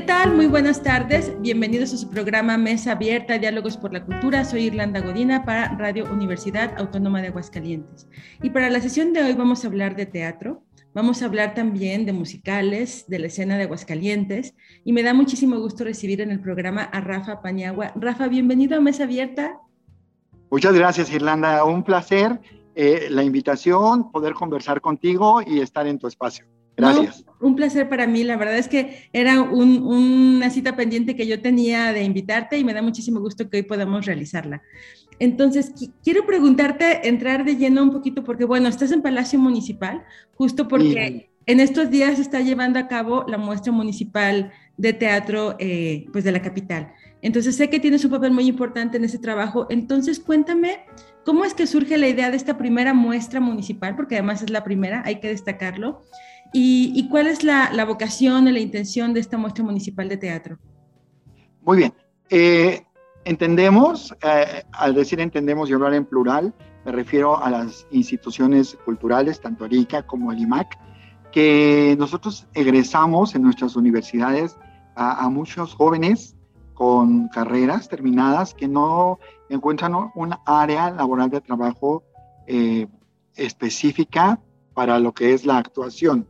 ¿Qué tal? Muy buenas tardes. Bienvenidos a su programa Mesa Abierta, Diálogos por la Cultura. Soy Irlanda Godina para Radio Universidad Autónoma de Aguascalientes. Y para la sesión de hoy vamos a hablar de teatro. Vamos a hablar también de musicales, de la escena de Aguascalientes. Y me da muchísimo gusto recibir en el programa a Rafa Pañagua. Rafa, bienvenido a Mesa Abierta. Muchas gracias, Irlanda. Un placer eh, la invitación, poder conversar contigo y estar en tu espacio. Gracias. No, un placer para mí. La verdad es que era un, una cita pendiente que yo tenía de invitarte y me da muchísimo gusto que hoy podamos realizarla. Entonces, qu quiero preguntarte, entrar de lleno un poquito, porque bueno, estás en Palacio Municipal, justo porque sí. en estos días se está llevando a cabo la muestra municipal de teatro eh, pues de la capital. Entonces, sé que tienes un papel muy importante en ese trabajo. Entonces, cuéntame, ¿cómo es que surge la idea de esta primera muestra municipal? Porque además es la primera, hay que destacarlo. ¿Y, cuál es la, vocación o la intención de esta muestra municipal de teatro? Muy bien. Eh, entendemos, eh, al decir entendemos y hablar en plural, me refiero a las instituciones culturales, tanto ERICA como el IMAC, que nosotros egresamos en nuestras universidades a, a muchos jóvenes con carreras terminadas que no encuentran un área laboral de trabajo eh, específica para lo que es la actuación.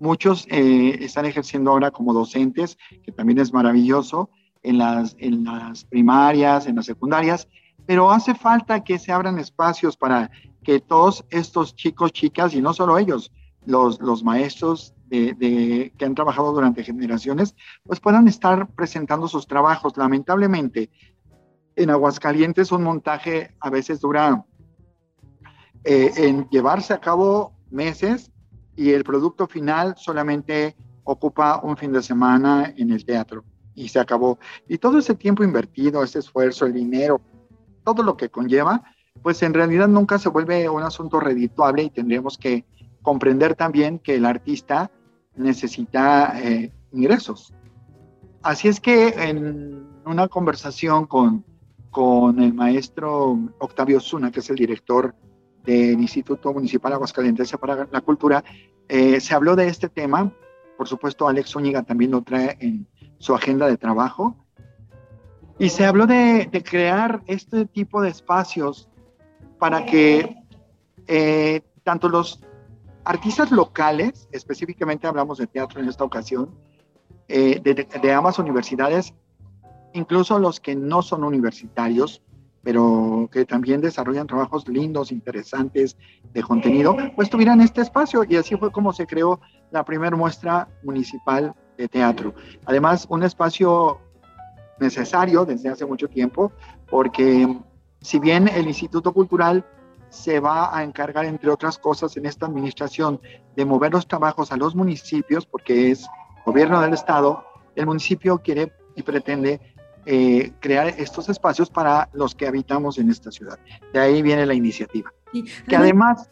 Muchos eh, están ejerciendo ahora como docentes, que también es maravilloso, en las, en las primarias, en las secundarias, pero hace falta que se abran espacios para que todos estos chicos, chicas, y no solo ellos, los, los maestros de, que han trabajado durante generaciones, pues puedan estar presentando sus trabajos. Lamentablemente, en Aguascalientes un montaje a veces dura eh, en llevarse a cabo meses y el producto final solamente ocupa un fin de semana en el teatro y se acabó. Y todo ese tiempo invertido, ese esfuerzo, el dinero, todo lo que conlleva, pues en realidad nunca se vuelve un asunto redituable y tendríamos que comprender también que el artista necesita eh, ingresos. Así es que en una conversación con, con el maestro Octavio Zuna, que es el director del Instituto Municipal Aguascalientes para la Cultura, eh, se habló de este tema. Por supuesto, Alex Zúñiga también lo trae en su agenda de trabajo. Y se habló de, crear este tipo de espacios para que eh, tanto los artistas locales, específicamente hablamos de teatro en esta ocasión, eh, de ambas universidades, incluso los que no son universitarios, pero que también desarrollan trabajos lindos, interesantes de contenido, pues tuvieran este espacio y así fue como se creó la primera muestra municipal de teatro. Además, un espacio necesario desde hace mucho tiempo, porque si bien el Instituto Cultural se va a encargar, entre otras cosas, en esta administración de mover los trabajos a los municipios, porque es gobierno del Estado, el municipio quiere y pretende eh, crear estos espacios para los que habitamos en esta ciudad. De ahí viene la iniciativa. Sí. Que además,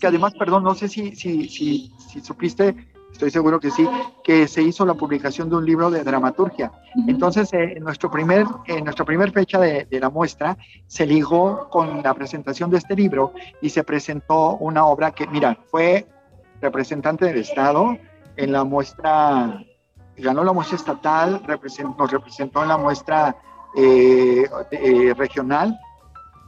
que además, perdón, no sé si, si, si, si supiste, estoy seguro que sí, que se hizo la publicación de un libro de dramaturgia. Entonces, eh, en, nuestro primer, en nuestra primera fecha de, de, la muestra se ligó con la presentación de este libro y se presentó una obra que, mira, fue representante del Estado en la muestra ganó la muestra estatal, nos representó en la muestra eh, eh, regional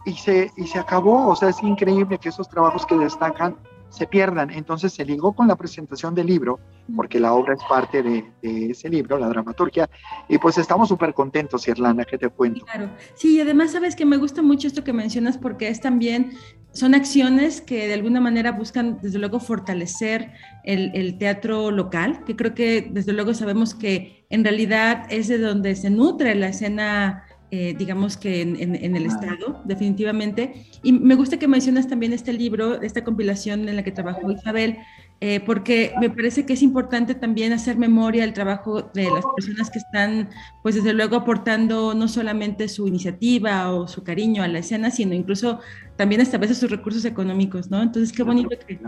y se, y se acabó. O sea, es increíble que esos trabajos que destacan se pierdan. Entonces se ligó con la presentación del libro, porque la obra es parte de, de ese libro, la dramaturgia, y pues estamos súper contentos, Irlanda, ¿qué te cuento? Claro, sí, y además sabes que me gusta mucho esto que mencionas porque es también, son acciones que de alguna manera buscan desde luego fortalecer el, el teatro local, que creo que desde luego sabemos que en realidad es de donde se nutre la escena eh, digamos que en, en, en el Estado, definitivamente. Y me gusta que mencionas también este libro, esta compilación en la que trabajó Isabel, eh, porque me parece que es importante también hacer memoria del trabajo de las personas que están, pues desde luego aportando no solamente su iniciativa o su cariño a la escena, sino incluso también hasta a veces sus recursos económicos, ¿no? Entonces, qué bonito que,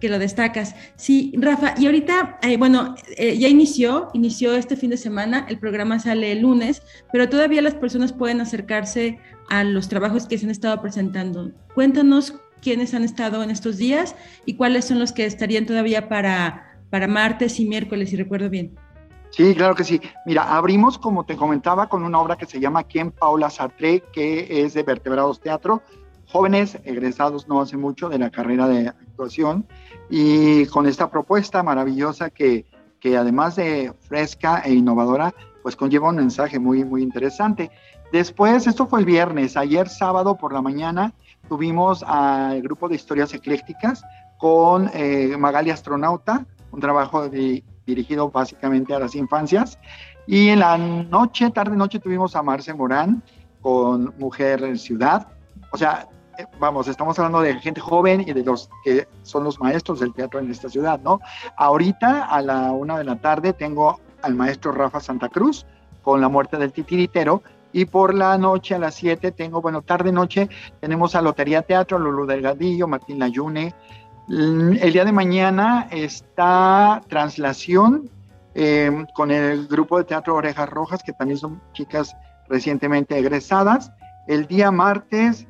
que lo destacas. Sí, Rafa, y ahorita, eh, bueno, eh, ya inició, inició este fin de semana, el programa sale el lunes, pero todavía las personas pueden acercarse a los trabajos que se han estado presentando. Cuéntanos quiénes han estado en estos días y cuáles son los que estarían todavía para, para martes y miércoles, si recuerdo bien. Sí, claro que sí. Mira, abrimos, como te comentaba, con una obra que se llama Quién Paula Sartre, que es de Vertebrados Teatro, jóvenes egresados no hace mucho de la carrera de actuación, y con esta propuesta maravillosa que, que además de fresca e innovadora, pues conlleva un mensaje muy, muy interesante. Después, esto fue el viernes, ayer sábado por la mañana, tuvimos al grupo de historias eclécticas con eh, Magali Astronauta, un trabajo dirigido básicamente a las infancias. Y en la noche, tarde-noche, tuvimos a Marce Morán con Mujer Ciudad. O sea, vamos, estamos hablando de gente joven y de los que son los maestros del teatro en esta ciudad, ¿no? Ahorita a la una de la tarde tengo al maestro Rafa Santa Cruz con La muerte del titiritero y por la noche a las 7 tengo, bueno, tarde noche, tenemos a Lotería Teatro, Lulu Delgadillo, Martín Layune. Mm, el día de mañana está Translación eh, con el grupo de teatro Orejas Rojas, que también son chicas recientemente egresadas. El día martes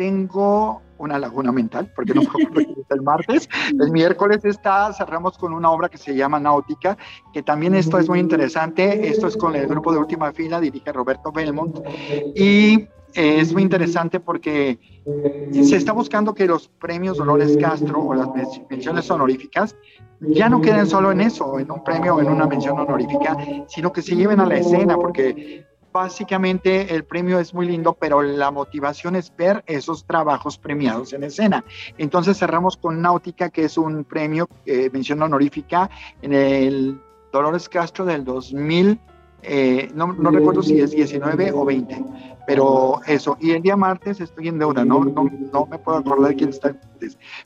tengo una laguna mental, porque no puedo el martes. El miércoles está, cerramos con una obra que se llama Náutica, que también esto es muy interesante. Esto es con el grupo de última fila, dirige Roberto Belmont. Y es muy interesante porque se está buscando que los premios Dolores Castro o las menciones honoríficas ya no queden solo en eso, en un premio o en una mención honorífica, sino que se lleven a la escena, porque básicamente el premio es muy lindo, pero la motivación es ver esos trabajos premiados en escena. Entonces cerramos con Náutica, que es un premio, eh, mención honorífica, en el Dolores Castro del 2000 eh, no, no, recuerdo si es 19 o 20, pero eso. Y el día martes estoy en deuda, no, no, no me puedo acordar quién está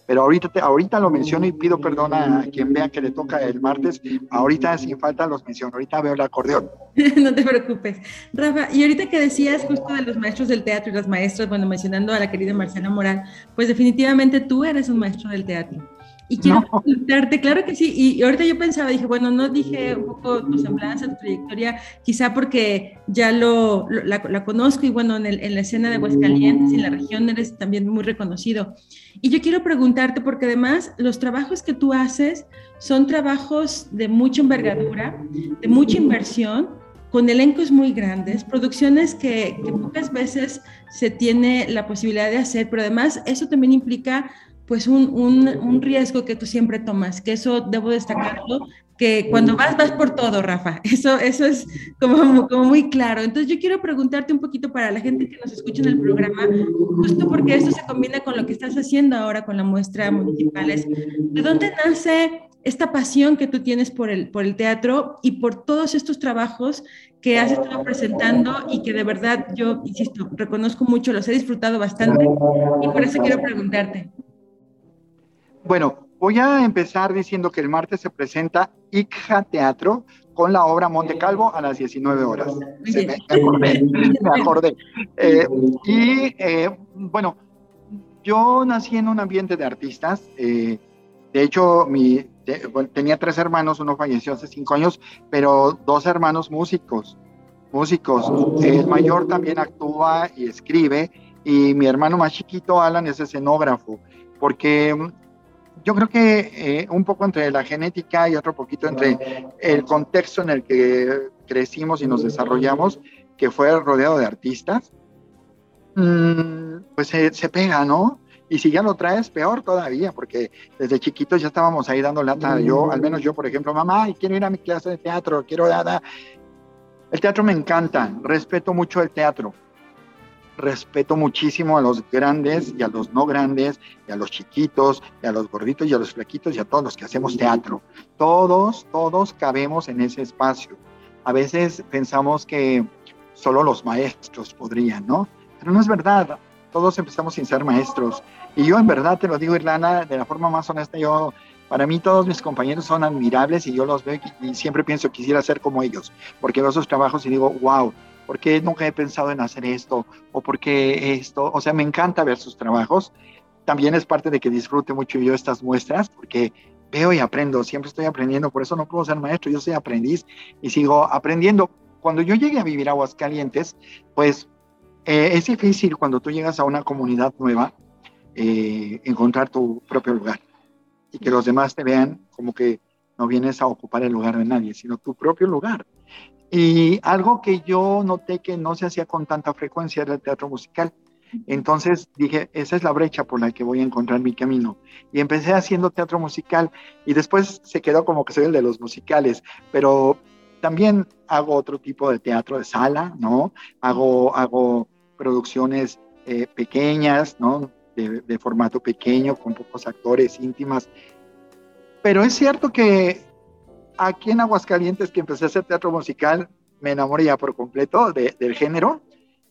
pero ahorita, te, ahorita lo menciono y pido perdón a quien vea que le toca el martes. Ahorita sin falta los menciono, ahorita veo el acordeón. no te preocupes. Rafa, y ahorita que decías justo de los maestros del teatro y las maestras, bueno, mencionando a la querida Marcela Moral, pues definitivamente tú eres un maestro del teatro. Y quiero preguntarte, claro que sí, y, ahorita yo pensaba, dije, bueno, no dije un poco tu semblanza, tu trayectoria, quizá porque ya lo, la, conozco y bueno, en, en, la escena de Aguascalientes y en la región eres también muy reconocido. Y yo quiero preguntarte, porque además los trabajos que tú haces son trabajos de mucha envergadura, de mucha inversión, con elencos muy grandes, producciones que, que pocas veces se tiene la posibilidad de hacer, pero además eso también implica pues un, un, un, riesgo que tú siempre tomas, que eso debo destacarlo, que cuando vas, vas por todo, Rafa. Eso, eso es como, como muy claro. Entonces yo quiero preguntarte un poquito para la gente que nos escucha en el programa, justo porque esto se combina con lo que estás haciendo ahora con la muestra municipales. ¿De dónde nace esta pasión que tú tienes por el, por el teatro y por todos estos trabajos que has estado presentando y que de verdad yo, insisto, reconozco mucho, los he disfrutado bastante y por eso quiero preguntarte. Bueno, voy a empezar diciendo que el martes se presenta ICJA Teatro con la obra Monte Calvo a las 19 horas. me, acordé, me acordé. Eh, y eh, bueno, yo nací en un ambiente de artistas. Eh, de hecho, mi, tenía tres hermanos, uno falleció hace cinco años, pero dos hermanos músicos. Músicos. El mayor también actúa y escribe, y mi hermano más chiquito, Alan, es escenógrafo, porque yo creo que eh, un poco entre la genética y otro poquito entre el contexto en el que crecimos y nos desarrollamos, que fue rodeado de artistas, mm, pues se, pega, ¿no? Y si ya lo traes, peor todavía, porque desde chiquitos ya estábamos ahí dando lata. Yo, al menos yo, por ejemplo, mamá, quiero ir a mi clase de teatro, quiero nada. El teatro me encanta, respeto mucho el teatro, respeto muchísimo a los grandes y a los no grandes, y a los chiquitos, y a los gorditos y a los flaquitos y a todos los que hacemos teatro. Todos, todos cabemos en ese espacio. A veces pensamos que solo los maestros podrían, ¿no? Pero no es verdad. Todos empezamos sin ser maestros. Y yo en verdad te lo digo, Irlana, de la forma más honesta, yo Para mí todos mis compañeros son admirables y yo los veo y, siempre pienso quisiera ser como ellos, porque veo sus trabajos y digo, wow, ¿por qué nunca he pensado en hacer esto? ¿O por qué esto? O sea, me encanta ver sus trabajos. También es parte de que disfrute mucho yo estas muestras, porque veo y aprendo, siempre estoy aprendiendo, por eso no puedo ser maestro, yo soy aprendiz y sigo aprendiendo. Cuando yo llegué a vivir a Aguascalientes, pues eh, es difícil cuando tú llegas a una comunidad nueva eh, encontrar tu propio lugar y que los demás te vean como que no vienes a ocupar el lugar de nadie, sino tu propio lugar. Y algo que yo noté que no se hacía con tanta frecuencia era el teatro musical. Entonces dije, esa es la brecha por la que voy a encontrar mi camino. Y empecé haciendo teatro musical y después se quedó como que soy el de los musicales, pero también hago otro tipo de teatro de sala, ¿no? Hago, hago producciones eh, pequeñas, ¿no? de, formato pequeño, con pocos actores, íntimas. Pero es cierto que aquí en Aguascalientes, que empecé a hacer teatro musical, me enamoré ya por completo del género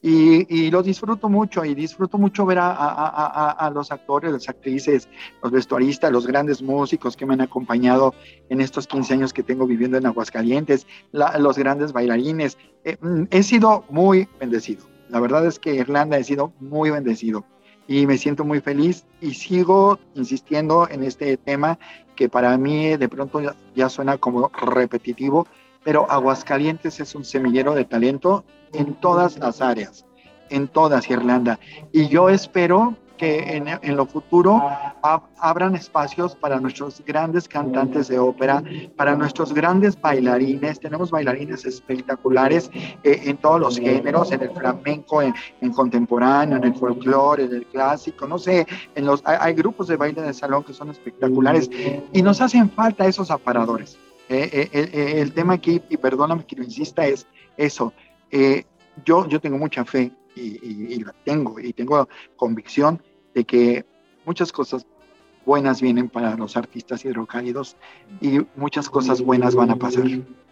y, lo disfruto mucho y disfruto mucho ver a, los actores, las actrices, los vestuaristas, los grandes músicos que me han acompañado en estos 15 años que tengo viviendo en Aguascalientes, los grandes bailarines. Eh, mm, he sido muy bendecido. La verdad es que Irlanda he sido muy bendecido y me siento muy feliz y sigo insistiendo en este tema que para mí de pronto ya, suena como repetitivo, pero Aguascalientes es un semillero de talento en todas las áreas, en todas Irlanda. Y yo espero que en, lo futuro abran espacios para nuestros grandes cantantes de ópera, para nuestros grandes bailarines. Tenemos bailarines espectaculares eh, en todos los géneros, en el flamenco, en, contemporáneo, en el folclore, en el clásico, no sé, en los, hay, grupos de baile de salón que son espectaculares y nos hacen falta esos aparadores. Eh, eh, el tema aquí, y perdóname que lo insista, es eso. yo, yo tengo mucha fe y, la tengo, y tengo convicción de que muchas cosas buenas vienen para los artistas hidrocálidos y muchas cosas buenas van a pasar.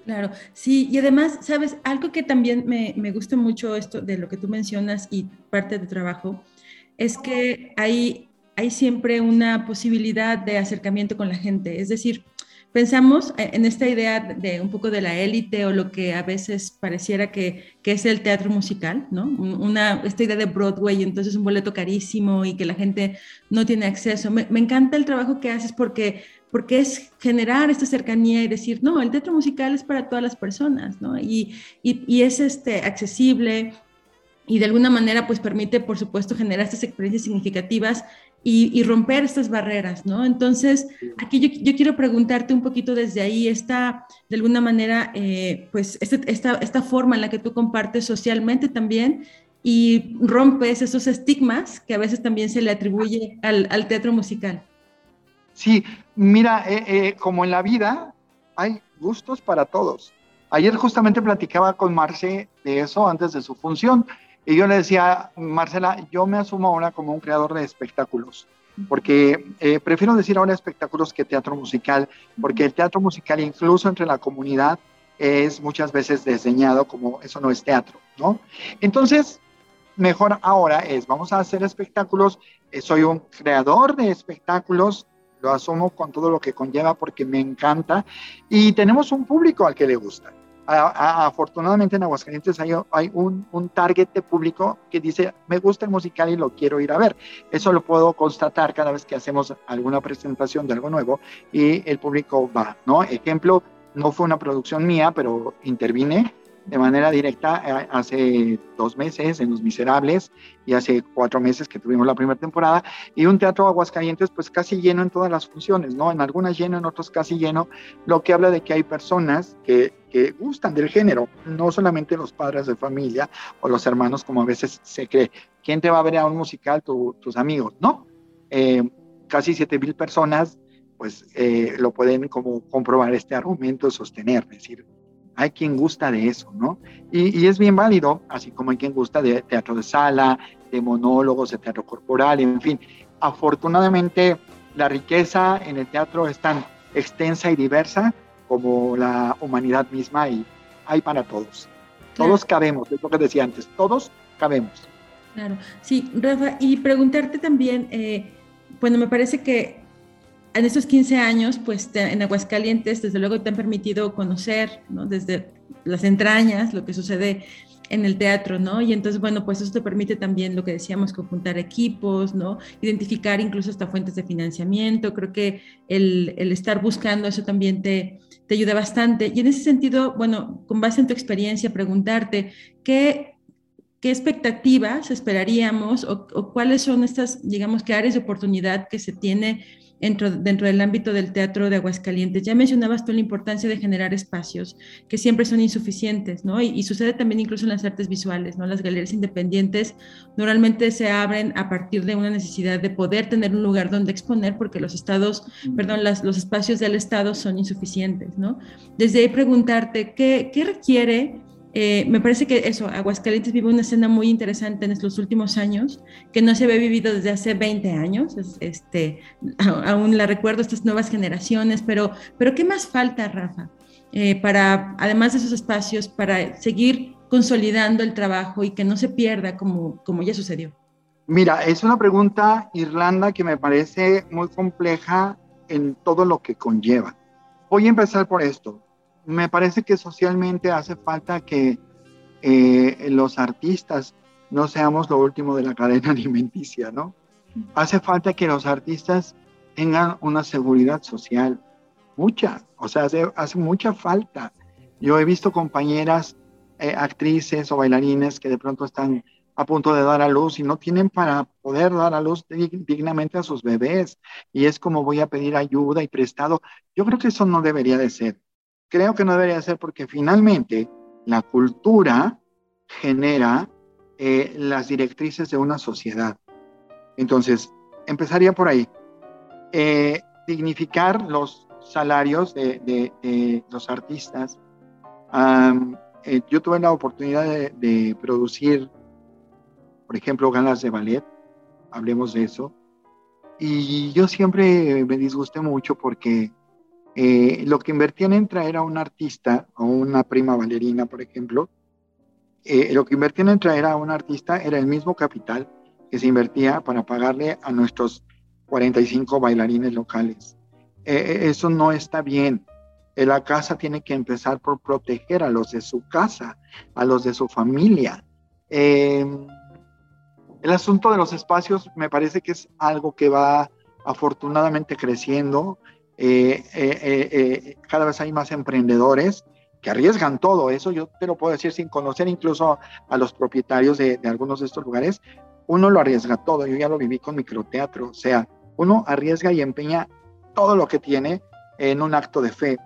Claro, sí, y además, sabes, algo que también me, me gusta mucho esto de lo que tú mencionas y parte de trabajo, es que hay, hay siempre una posibilidad de acercamiento con la gente, es decir, pensamos en esta idea de un poco de la élite o lo que a veces pareciera que, es el teatro musical, ¿no? Una, esta idea de Broadway, entonces un boleto carísimo y que la gente no tiene acceso. Me, encanta el trabajo que haces porque, es generar esta cercanía y decir, no, el teatro musical es para todas las personas, ¿no? Y es este, accesible, y de alguna manera pues permite, por supuesto, generar estas experiencias significativas y, romper estas barreras, ¿no? Entonces, aquí yo, quiero preguntarte un poquito desde ahí, esta, de alguna manera, eh, pues este, esta, esta forma en la que tú compartes socialmente también y rompes esos estigmas que a veces también se le atribuye al, al teatro musical. Sí, mira, eh, eh, como en la vida hay gustos para todos. Ayer justamente platicaba con Marce de eso antes de su función. Y yo le decía, Marcela, yo me asumo ahora como un creador de espectáculos, porque eh, prefiero decir ahora espectáculos que teatro musical, porque el teatro musical incluso entre la comunidad es muchas veces desdeñado como eso no es teatro, ¿no? Entonces, mejor ahora es, vamos a hacer espectáculos, eh, soy un creador de espectáculos, lo asumo con todo lo que conlleva porque me encanta y tenemos un público al que le gusta afortunadamente en Aguascalientes hay, un, un, target de público que dice, me gusta el musical y lo quiero ir a ver. Eso lo puedo constatar cada vez que hacemos alguna presentación de algo nuevo y el público va, ¿no? Ejemplo, no fue una producción mía, pero intervine de manera directa eh, hace dos meses en Los Miserables y hace cuatro meses que tuvimos la primera temporada y un teatro Aguascalientes pues casi lleno en todas las funciones, ¿no? En algunas lleno, en otros casi lleno, lo que habla de que hay personas que, que gustan del género, no solamente los padres de familia o los hermanos como a veces se cree. ¿Quién te va a ver a un musical? tus amigos, ¿no? Eh, casi siete mil personas pues eh, lo pueden como comprobar este argumento, sostener, decir, hay quien gusta de eso, ¿no? Y, es bien válido, así como hay quien gusta de teatro de sala, de monólogos, de teatro corporal, en fin. Afortunadamente, la riqueza en el teatro es tan extensa y diversa como la humanidad misma y hay para todos. Todos cabemos, es lo que decía antes, todos cabemos. Claro, sí, Rafa, y preguntarte también, eh, bueno, me parece que en estos 15 años, pues en Aguascalientes, desde luego te han permitido conocer, ¿no? Desde las entrañas, lo que sucede en el teatro, ¿no? Y entonces, bueno, pues eso te permite también lo que decíamos, conjuntar equipos, ¿no? Identificar incluso hasta fuentes de financiamiento. Creo que el, el estar buscando eso también te, te ayuda bastante. Y en ese sentido, bueno, con base en tu experiencia, preguntarte, ¿qué, qué expectativas esperaríamos o, o cuáles son estas, digamos, que áreas de oportunidad que se tiene dentro, dentro del ámbito del teatro de Aguascalientes. Ya mencionabas tú la importancia de generar espacios que siempre son insuficientes, ¿no? Y, sucede también incluso en las artes visuales, ¿no? Las galerías independientes normalmente se abren a partir de una necesidad de poder tener un lugar donde exponer porque los estados, perdón, las, los espacios del estado son insuficientes, ¿no? Desde ahí preguntarte, ¿qué, qué requiere eh, me parece que eso, Aguascalientes vive una escena muy interesante en estos últimos años, que no se había vivido desde hace 20 años, este, aún la recuerdo estas nuevas generaciones, pero, pero ¿qué más falta, Rafa? Eh, para, además de esos espacios, para seguir consolidando el trabajo y que no se pierda como, como ya sucedió. Mira, es una pregunta, Irlanda, que me parece muy compleja en todo lo que conlleva. Voy a empezar por esto me parece que socialmente hace falta que eh, los artistas no seamos lo último de la cadena alimenticia, ¿no? Hace falta que los artistas tengan una seguridad social, mucha, o sea, hace, mucha falta. Yo he visto compañeras, eh, actrices o bailarines que de pronto están a punto de dar a luz y no tienen para poder dar a luz dignamente a sus bebés. Y es como voy a pedir ayuda y prestado. Yo creo que eso no debería de ser creo que no debería ser porque finalmente la cultura genera eh, las directrices de una sociedad. Entonces, empezaría por ahí. Eh, dignificar los salarios de, los artistas. Eh, yo tuve la oportunidad de, producir, por ejemplo, galas de ballet, hablemos de eso, y yo siempre me disgusté mucho porque eh, lo que invertían en traer a un artista o una prima bailarina, por ejemplo, eh, lo que invertían en traer a un artista era el mismo capital que se invertía para pagarle a nuestros 45 bailarines locales. Eh, eso no está bien. La casa tiene que empezar por proteger a los de su casa, a los de su familia. el asunto de los espacios me parece que es algo que va afortunadamente creciendo. Eh, eh, eh, cada vez hay más emprendedores que arriesgan todo. Eso yo te lo puedo decir sin conocer incluso a los propietarios de, algunos de estos lugares. Uno lo arriesga todo. Yo ya lo viví con microteatro. O sea, uno arriesga y empeña todo lo que tiene en un acto de fe.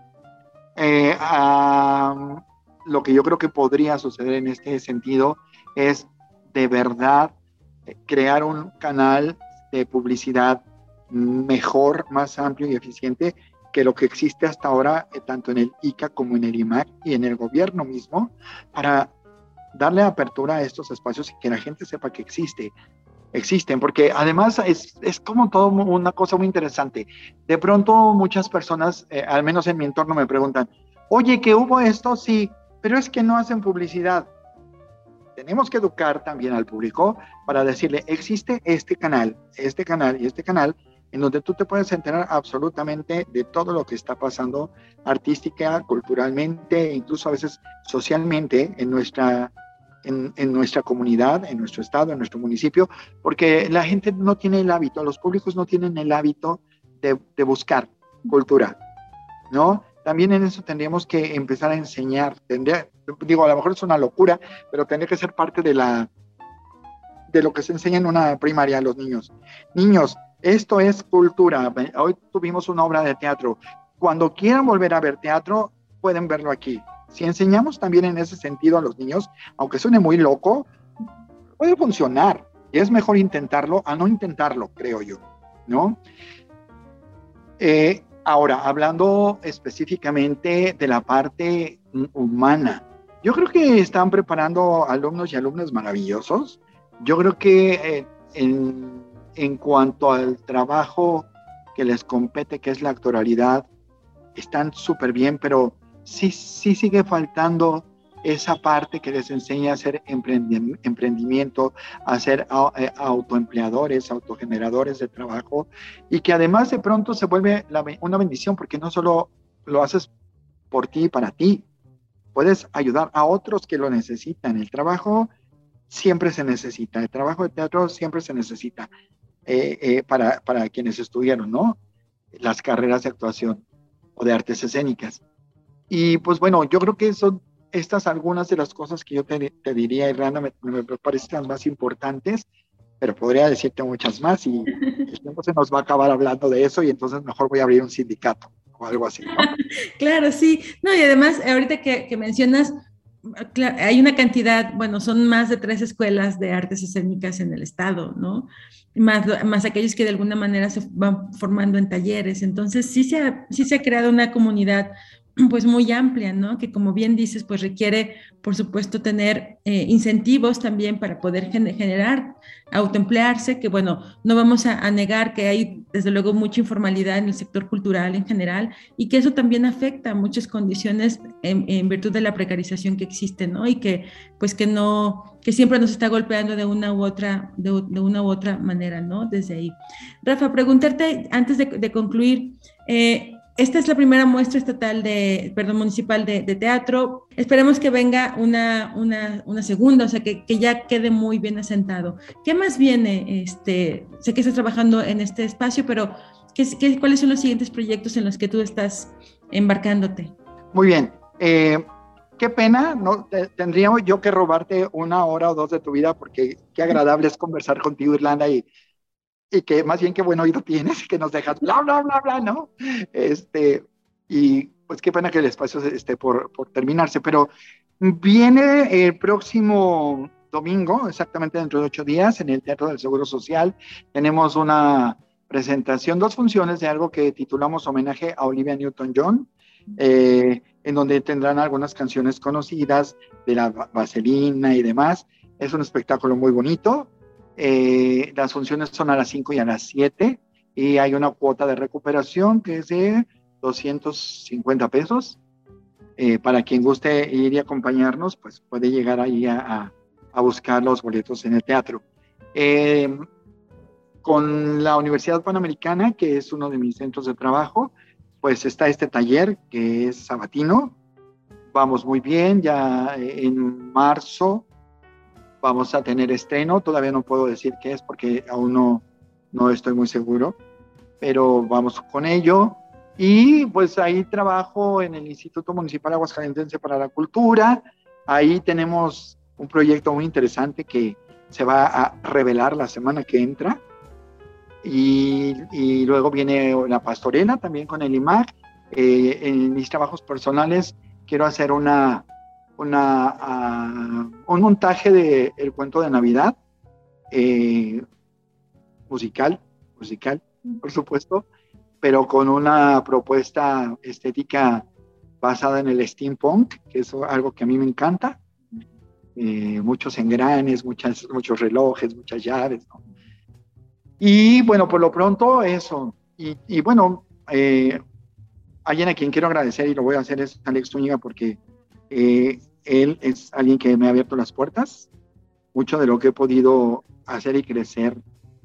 lo que yo creo que podría suceder en este sentido es de verdad crear un canal de publicidad mejor, más amplio y eficiente que lo que existe hasta ahora, eh, tanto en el ICA como en el IMAC y en el gobierno mismo, para darle apertura a estos espacios y que la gente sepa que existe, existen, porque además es, es como todo una cosa muy interesante. De pronto muchas personas, eh, al menos en mi entorno, me preguntan, oye, que hubo esto, sí, pero es que no hacen publicidad. Tenemos que educar también al público para decirle, existe este canal, este canal y este canal, en donde tú te puedes enterar absolutamente de todo lo que está pasando artística, culturalmente, incluso a veces socialmente en nuestra, en, nuestra comunidad, en nuestro estado, en nuestro municipio, porque la gente no tiene el hábito, los públicos no tienen el hábito de, de buscar cultura, ¿no? También en eso tendríamos que empezar a enseñar, tendría, digo, a lo mejor es una locura, pero tendría que ser parte de la de lo que se enseña en una primaria a los niños. Niños, esto es cultura. Hoy tuvimos una obra de teatro. Cuando quieran volver a ver teatro, pueden verlo aquí. Si enseñamos también en ese sentido a los niños, aunque suene muy loco, puede funcionar. Y es mejor intentarlo a no intentarlo, creo yo, ¿no? Eh, ahora, hablando específicamente de la parte humana, yo creo que están preparando alumnos y alumnas maravillosos. Yo creo que eh, en en cuanto al trabajo que les compete, que es la actualidad, están súper bien, pero sí, sí sigue faltando esa parte que les enseña a hacer emprendimiento, a ser eh, autoempleadores, autogeneradores de trabajo y que además de pronto se vuelve una bendición porque no solo lo haces por ti y para ti, puedes ayudar a otros que lo necesitan. El trabajo siempre se necesita, el trabajo de teatro siempre se necesita eh, eh, para, para quienes estudiaron, ¿no? Las carreras de actuación o de artes escénicas. Y pues bueno, yo creo que son estas algunas de las cosas que yo te, te diría, Irlanda, me, me, parecen las más importantes, pero podría decirte muchas más y el tiempo se nos va a acabar hablando de eso y entonces mejor voy a abrir un sindicato o algo así. ¿no? claro, sí. No, y además, ahorita que, que mencionas, hay una cantidad, bueno, son más de tres escuelas de artes escénicas en el estado, ¿no? Más, más aquellos que de alguna manera se van formando en talleres. Entonces, sí se sí se ha creado una comunidad pues muy amplia, ¿no? Que como bien dices, pues requiere, por supuesto, tener eh, incentivos también para poder generar, autoemplearse, que bueno, no vamos a, negar que hay desde luego mucha informalidad en el sector cultural en general y que eso también afecta a muchas condiciones en, virtud de la precarización que existe, ¿no? Y que pues que no, que siempre nos está golpeando de una u otra, de, una u otra manera, ¿no? Desde ahí. Rafa, preguntarte antes de, concluir, eh, esta es la primera muestra estatal de, perdón, municipal de, teatro. Esperemos que venga una, una, segunda, o sea, que, que, ya quede muy bien asentado. ¿Qué más viene? Este, sé que estás trabajando en este espacio, pero ¿qué, qué, cuáles son los siguientes proyectos en los que tú estás embarcándote? Muy bien. Eh, qué pena, no tendríamos yo que robarte una hora o dos de tu vida porque qué agradable es conversar contigo, Irlanda, y y que más bien qué buen oído tienes, que nos dejas bla, bla, bla, bla, ¿no? Este, y pues qué pena que el espacio esté por, por terminarse, pero viene el próximo domingo, exactamente dentro de ocho días, en el Teatro del Seguro Social, tenemos una presentación, dos funciones de algo que titulamos Homenaje a Olivia Newton-John, eh, en donde tendrán algunas canciones conocidas de la vaselina y demás. Es un espectáculo muy bonito, eh, las funciones son a las 5 y a las 7 y hay una cuota de recuperación que es de 250 pesos. Eh, para quien guste ir y acompañarnos, pues puede llegar ahí a, a, buscar los boletos en el teatro. Eh, con la Universidad Panamericana, que es uno de mis centros de trabajo, pues está este taller que es sabatino. Vamos muy bien, ya en marzo vamos a tener estreno, todavía no puedo decir qué es porque aún no, no estoy muy seguro, pero vamos con ello. Y pues ahí trabajo en el Instituto Municipal Aguascalientense para la Cultura, ahí tenemos un proyecto muy interesante que se va a revelar la semana que entra. Y, luego viene la pastorela también con el IMAC. Eh, en mis trabajos personales quiero hacer una, una, uh, un montaje de El cuento de Navidad, eh, musical, musical, por supuesto, pero con una propuesta estética basada en el steampunk, que es algo que a mí me encanta. Eh, muchos engranes, muchas, muchos relojes, muchas llaves. ¿no? Y bueno, por lo pronto eso. Y, y bueno, eh, alguien a quien quiero agradecer y lo voy a hacer es Alex Zúñiga porque eh, él es alguien que me ha abierto las puertas. Mucho de lo que he podido hacer y crecer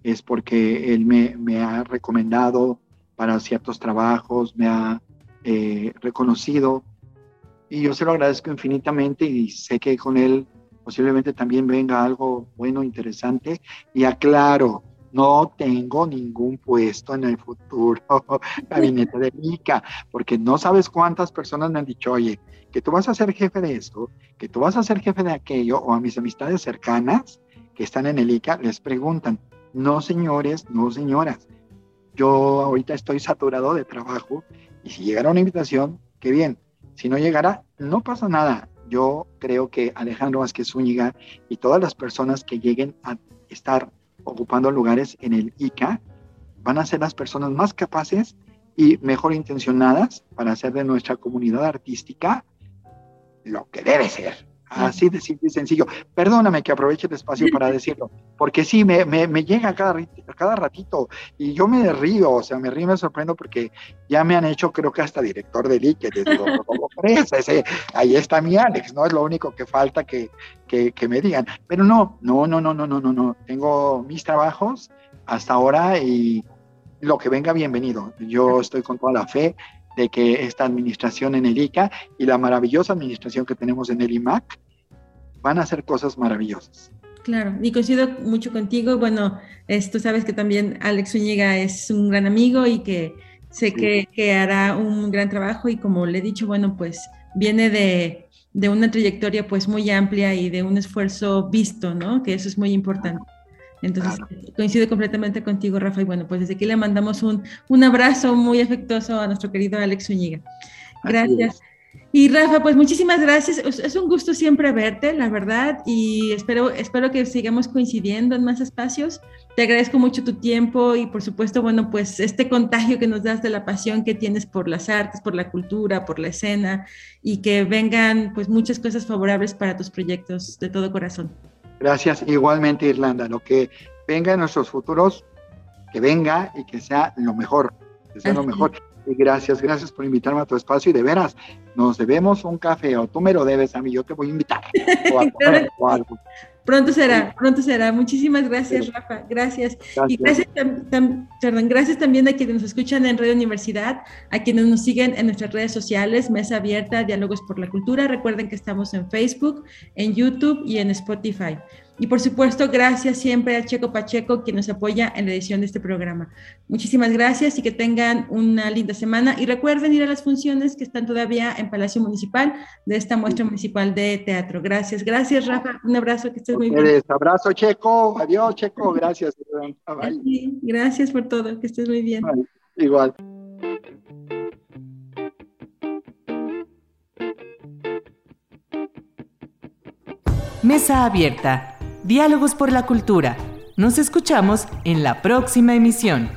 es porque él me, me ha recomendado para ciertos trabajos, me ha eh, reconocido y yo se lo agradezco infinitamente y sé que con él posiblemente también venga algo bueno, interesante y aclaro, no tengo ningún puesto en el futuro gabinete de ICA, porque no sabes cuántas personas me han dicho, oye, que tú vas a ser jefe de esto, que tú vas a ser jefe de aquello, o a mis amistades cercanas que están en el ICA, les preguntan, no señores, no señoras, yo ahorita estoy saturado de trabajo y si llegara una invitación, qué bien, si no llegara, no pasa nada. Yo creo que Alejandro Vázquez Zúñiga y todas las personas que lleguen a estar ocupando lugares en el ICA van a ser las personas más capaces y mejor intencionadas para hacer de nuestra comunidad artística lo que debe ser. Así de simple y sencillo. Perdóname que aproveche el espacio para decirlo, porque sí, me, me, me llega cada, cada ratito y yo me río, o sea, me río y me sorprendo porque ya me han hecho, creo que hasta director de LIC, ese, ahí está mi Alex, ¿no? Es lo único que falta que, que, que me digan. Pero no, no, no, no, no, no, no, no. Tengo mis trabajos hasta ahora y lo que venga, bienvenido. Yo estoy con toda la fe de que esta administración en el ICA y la maravillosa administración que tenemos en el IMAC van a hacer cosas maravillosas. Claro, y coincido mucho contigo. Bueno, tú sabes que también Alex Zúñiga es un gran amigo y que sé que, que, hará un gran trabajo y como le he dicho, bueno, pues viene de, de, una trayectoria pues muy amplia y de un esfuerzo visto, ¿no? Que eso es muy importante. Entonces, coincido completamente contigo, Rafa. Y bueno, pues desde aquí le mandamos un, un abrazo muy afectuoso a nuestro querido Alex Zúñiga. Gracias. Y Rafa, pues muchísimas gracias. Es un gusto siempre verte, la verdad, y espero, espero que sigamos coincidiendo en más espacios. Te agradezco mucho tu tiempo y por supuesto, bueno, pues este contagio que nos das de la pasión que tienes por las artes, por la cultura, por la escena y que vengan pues muchas cosas favorables para tus proyectos de todo corazón. Gracias. Igualmente, Irlanda, lo que venga en nuestros futuros, que venga y que sea lo mejor, que sea lo mejor. Y gracias, gracias por invitarme a tu espacio y de veras, nos debemos un café o tú me lo debes a mí, yo te voy a invitar. O algo. Pronto será, pronto será. Muchísimas gracias, Rafa. Gracias. Y gracias, perdón, gracias también a quienes nos escuchan en Radio Universidad, a quienes nos siguen en nuestras redes sociales, Mesa Abierta, Diálogos por la Cultura. Recuerden que estamos en Facebook, en YouTube y en Spotify. Y por supuesto, gracias siempre a Checo Pacheco, quien nos apoya en la edición de este programa. Muchísimas gracias y que tengan una linda semana. Y recuerden ir a las funciones que están todavía en Palacio Municipal de esta muestra municipal de teatro. Gracias, gracias Rafa. Un abrazo, que estés muy bien. Abrazo Checo, adiós Checo, gracias. gracias por todo, que estés muy bien. igual. Mesa abierta Diálogos por la Cultura. Nos escuchamos en la próxima emisión.